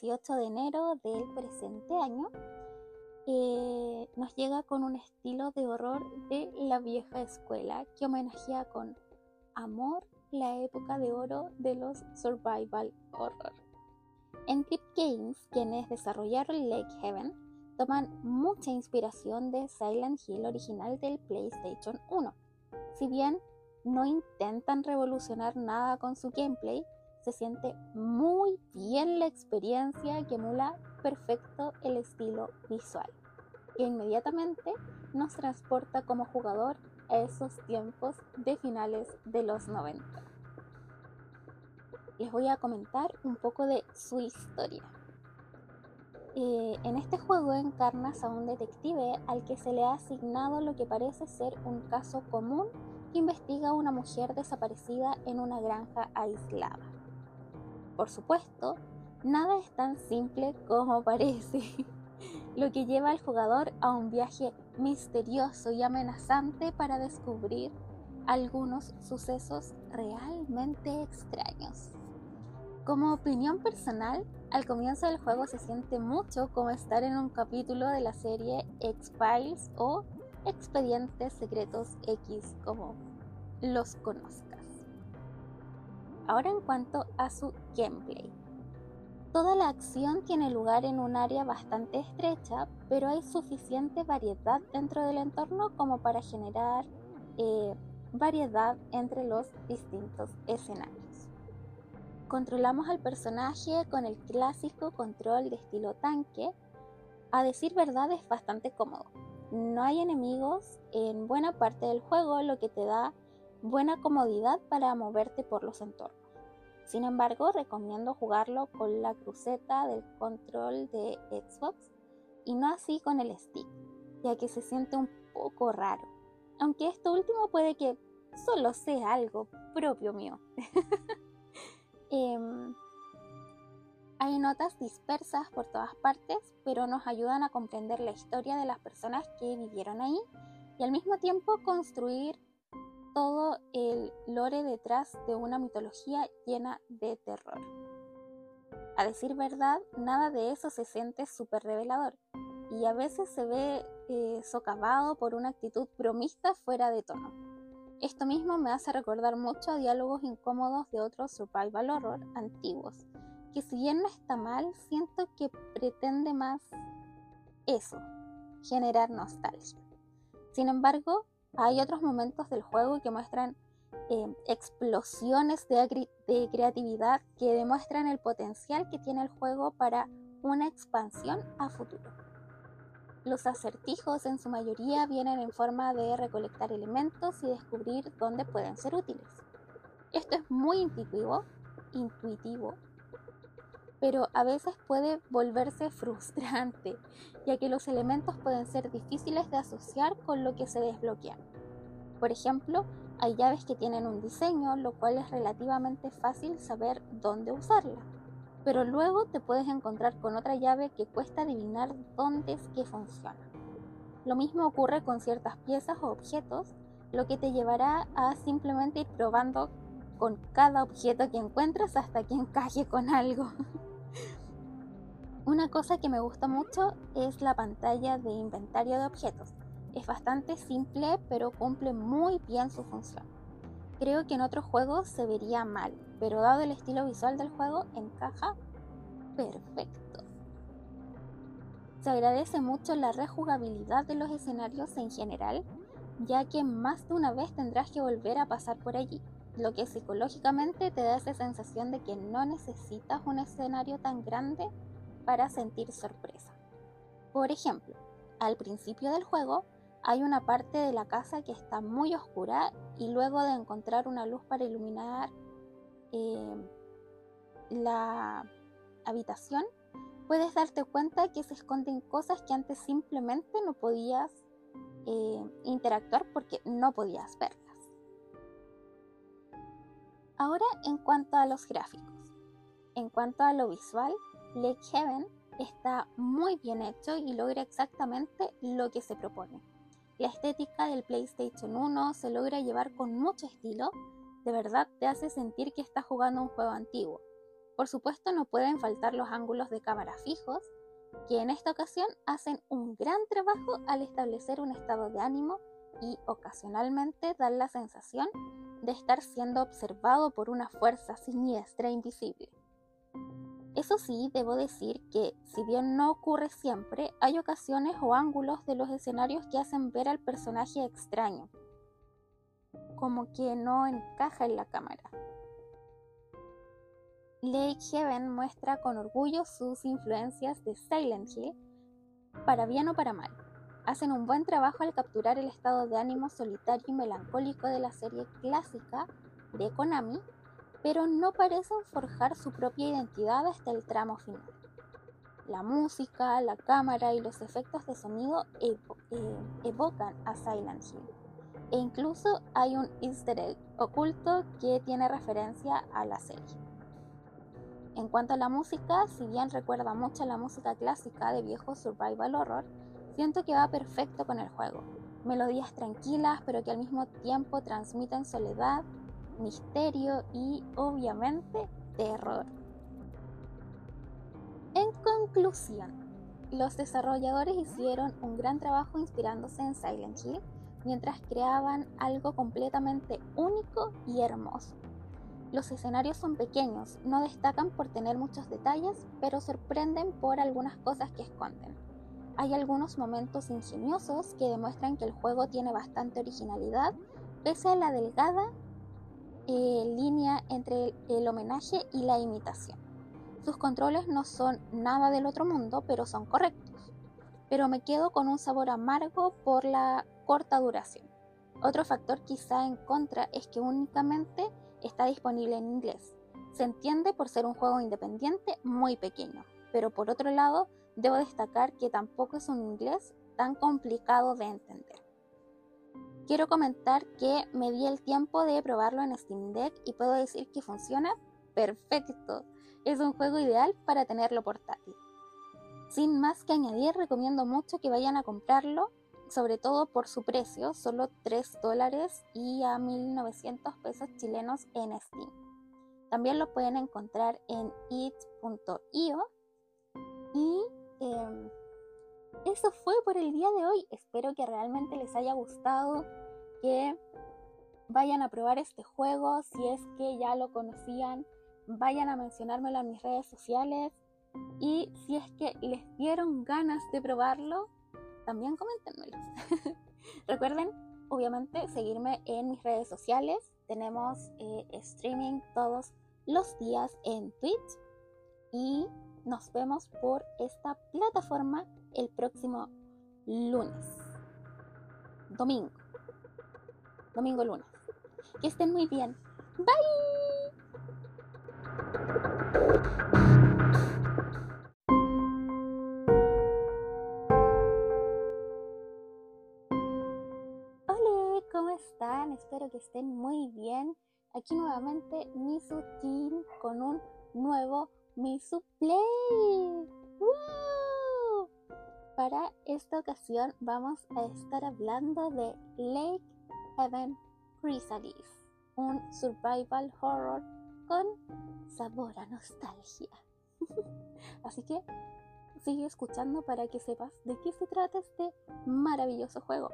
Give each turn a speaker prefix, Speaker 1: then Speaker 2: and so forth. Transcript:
Speaker 1: 18 de enero del presente año, eh, nos llega con un estilo de horror de la vieja escuela que homenajea con amor la época de oro de los survival horror. En Trip Games, quienes desarrollaron Lake Heaven, toman mucha inspiración de Silent Hill original del PlayStation 1. Si bien no intentan revolucionar nada con su gameplay, se siente muy bien la experiencia que emula perfecto el estilo visual, que inmediatamente nos transporta como jugador a esos tiempos de finales de los 90. Les voy a comentar un poco de su historia. Eh, en este juego encarnas a un detective al que se le ha asignado lo que parece ser un caso común que investiga a una mujer desaparecida en una granja aislada. Por supuesto, nada es tan simple como parece, lo que lleva al jugador a un viaje misterioso y amenazante para descubrir algunos sucesos realmente extraños. Como opinión personal, al comienzo del juego se siente mucho como estar en un capítulo de la serie X-Files o Expedientes Secretos X, como los conozcas. Ahora en cuanto a su gameplay. Toda la acción tiene lugar en un área bastante estrecha, pero hay suficiente variedad dentro del entorno como para generar eh, variedad entre los distintos escenarios. Controlamos al personaje con el clásico control de estilo tanque. A decir verdad es bastante cómodo. No hay enemigos en buena parte del juego, lo que te da buena comodidad para moverte por los entornos. Sin embargo, recomiendo jugarlo con la cruceta del control de Xbox y no así con el stick, ya que se siente un poco raro. Aunque esto último puede que solo sea algo propio mío. Em, hay notas dispersas por todas partes, pero nos ayudan a comprender la historia de las personas que vivieron ahí y al mismo tiempo construir todo el lore detrás de una mitología llena de terror. A decir verdad, nada de eso se siente súper revelador y a veces se ve eh, socavado por una actitud bromista fuera de tono. Esto mismo me hace recordar mucho a diálogos incómodos de otros survival horror antiguos, que si bien no está mal, siento que pretende más eso, generar nostalgia. Sin embargo, hay otros momentos del juego que muestran eh, explosiones de, de creatividad que demuestran el potencial que tiene el juego para una expansión a futuro. Los acertijos en su mayoría vienen en forma de recolectar elementos y descubrir dónde pueden ser útiles. Esto es muy intuitivo, intuitivo, pero a veces puede volverse frustrante, ya que los elementos pueden ser difíciles de asociar con lo que se desbloquean. Por ejemplo, hay llaves que tienen un diseño, lo cual es relativamente fácil saber dónde usarla pero luego te puedes encontrar con otra llave que cuesta adivinar dónde es que funciona. Lo mismo ocurre con ciertas piezas o objetos, lo que te llevará a simplemente ir probando con cada objeto que encuentres hasta que encaje con algo. Una cosa que me gusta mucho es la pantalla de inventario de objetos. Es bastante simple, pero cumple muy bien su función. Creo que en otros juegos se vería mal, pero dado el estilo visual del juego, encaja perfecto. Se agradece mucho la rejugabilidad de los escenarios en general, ya que más de una vez tendrás que volver a pasar por allí, lo que psicológicamente te da esa sensación de que no necesitas un escenario tan grande para sentir sorpresa. Por ejemplo, al principio del juego hay una parte de la casa que está muy oscura y luego de encontrar una luz para iluminar eh, la habitación, puedes darte cuenta que se esconden cosas que antes simplemente no podías eh, interactuar porque no podías verlas. Ahora en cuanto a los gráficos. En cuanto a lo visual, Lake Heaven está muy bien hecho y logra exactamente lo que se propone. La estética del PlayStation 1 se logra llevar con mucho estilo, de verdad te hace sentir que estás jugando un juego antiguo. Por supuesto no pueden faltar los ángulos de cámara fijos, que en esta ocasión hacen un gran trabajo al establecer un estado de ánimo y ocasionalmente dan la sensación de estar siendo observado por una fuerza siniestra e invisible. Eso sí, debo decir que, si bien no ocurre siempre, hay ocasiones o ángulos de los escenarios que hacen ver al personaje extraño, como que no encaja en la cámara. Lake Heaven muestra con orgullo sus influencias de Silent Hill, para bien o para mal. Hacen un buen trabajo al capturar el estado de ánimo solitario y melancólico de la serie clásica de Konami pero no parecen forjar su propia identidad hasta el tramo final. La música, la cámara y los efectos de sonido eh, evocan a Silent Hill. E incluso hay un easter egg oculto que tiene referencia a la serie. En cuanto a la música, si bien recuerda mucho a la música clásica de viejo survival horror, siento que va perfecto con el juego. Melodías tranquilas, pero que al mismo tiempo transmiten soledad misterio y obviamente terror. En conclusión, los desarrolladores hicieron un gran trabajo inspirándose en Silent Hill mientras creaban algo completamente único y hermoso. Los escenarios son pequeños, no destacan por tener muchos detalles, pero sorprenden por algunas cosas que esconden. Hay algunos momentos ingeniosos que demuestran que el juego tiene bastante originalidad, pese a la delgada eh, línea entre el, homenaje y la imitación. Sus controles no son nada del otro mundo, pero son correctos. Pero me quedo con un sabor amargo por la corta duración. Otro factor quizá en contra es que únicamente está disponible en inglés. Se entiende por ser un juego independiente muy pequeño, pero por otro lado debo destacar que tampoco es un inglés tan complicado de entender. Quiero comentar que me di el tiempo de probarlo en Steam Deck y puedo decir que funciona perfecto. Es un juego ideal para tenerlo portátil. Sin más que añadir, recomiendo mucho que vayan a comprarlo, sobre todo por su precio, solo 3 dólares y a 1900 pesos chilenos en Steam. También lo pueden encontrar en it.io y em, eso fue por el día de hoy. Espero que realmente les haya gustado, que vayan a probar este juego. Si es que ya lo conocían, vayan a mencionármelo en mis redes sociales. Y si es que les dieron ganas de probarlo, también coméntenmelos. Recuerden, obviamente, seguirme en mis redes sociales. Tenemos eh, streaming todos los días en Twitch. Y nos vemos por esta plataforma el próximo lunes. Domingo. Domingo lunes. Que estén muy bien. Bye. Hola, ¿cómo están? Espero que estén muy bien. Aquí nuevamente Misu Team con un nuevo Misu Play. ¡Wow! Para esta ocasión vamos a estar hablando de Lake Heaven Chrysalis, un survival horror con sabor a nostalgia. Así que sigue escuchando para que sepas de qué se trata este maravilloso juego.